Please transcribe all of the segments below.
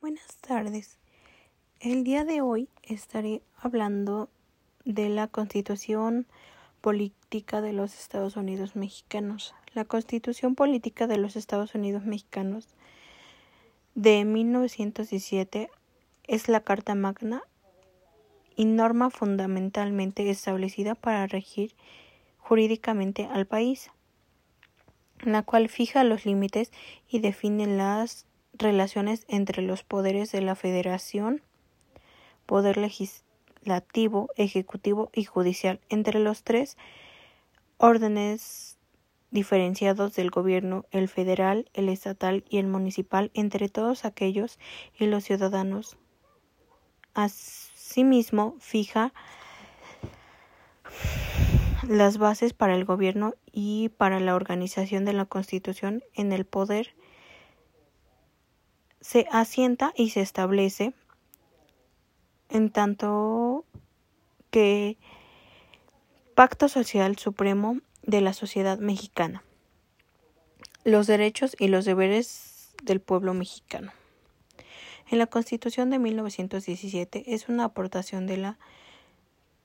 Buenas tardes. El día de hoy estaré hablando de la Constitución Política de los Estados Unidos Mexicanos. La Constitución Política de los Estados Unidos Mexicanos de 1917 es la Carta Magna y norma fundamentalmente establecida para regir jurídicamente al país, la cual fija los límites y define las relaciones entre los poderes de la Federación, poder legislativo, ejecutivo y judicial, entre los tres órdenes diferenciados del gobierno, el federal, el estatal y el municipal, entre todos aquellos y los ciudadanos. Asimismo, fija las bases para el gobierno y para la organización de la Constitución en el poder se asienta y se establece en tanto que Pacto Social Supremo de la sociedad mexicana, los derechos y los deberes del pueblo mexicano. En la Constitución de 1917 es una aportación de la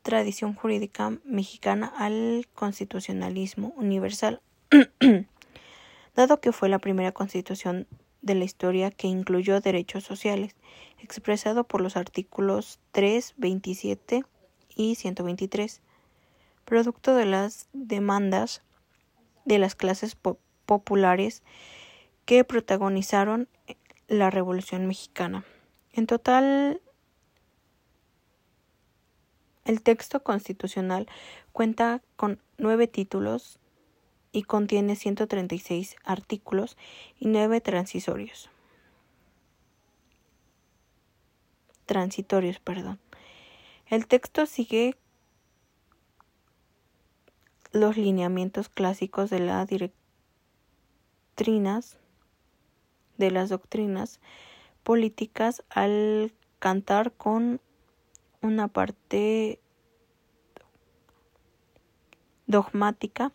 tradición jurídica mexicana al constitucionalismo universal, dado que fue la primera constitución de la historia que incluyó derechos sociales, expresado por los artículos 3, 27 y 123, producto de las demandas de las clases populares que protagonizaron la Revolución Mexicana. En total, el texto constitucional cuenta con nueve títulos y contiene 136 artículos y 9 transitorios. Transitorios, perdón. El texto sigue los lineamientos clásicos de de las doctrinas políticas al cantar con una parte dogmática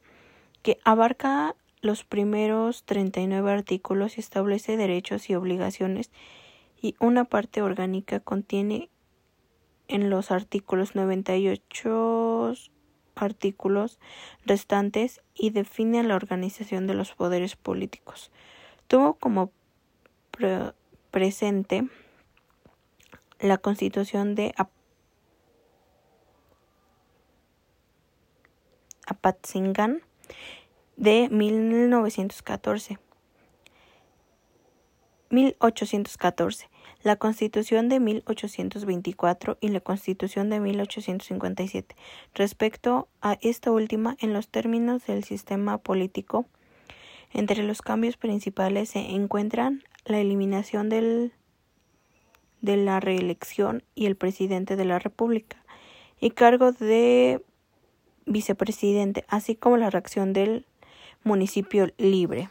que abarca los primeros 39 artículos y establece derechos y obligaciones y una parte orgánica contiene en los artículos 98 artículos restantes y define la organización de los poderes políticos. Tuvo como presente la constitución de Apatzingán de 1914. 1814, la Constitución de 1824 y la Constitución de 1857. Respecto a esta última, en los términos del sistema político, entre los cambios principales se encuentran la eliminación del, de la reelección y el presidente de la República y cargo de vicepresidente, así como la reacción del municipio libre.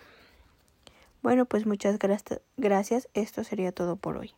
Bueno, pues muchas gracias. Esto sería todo por hoy.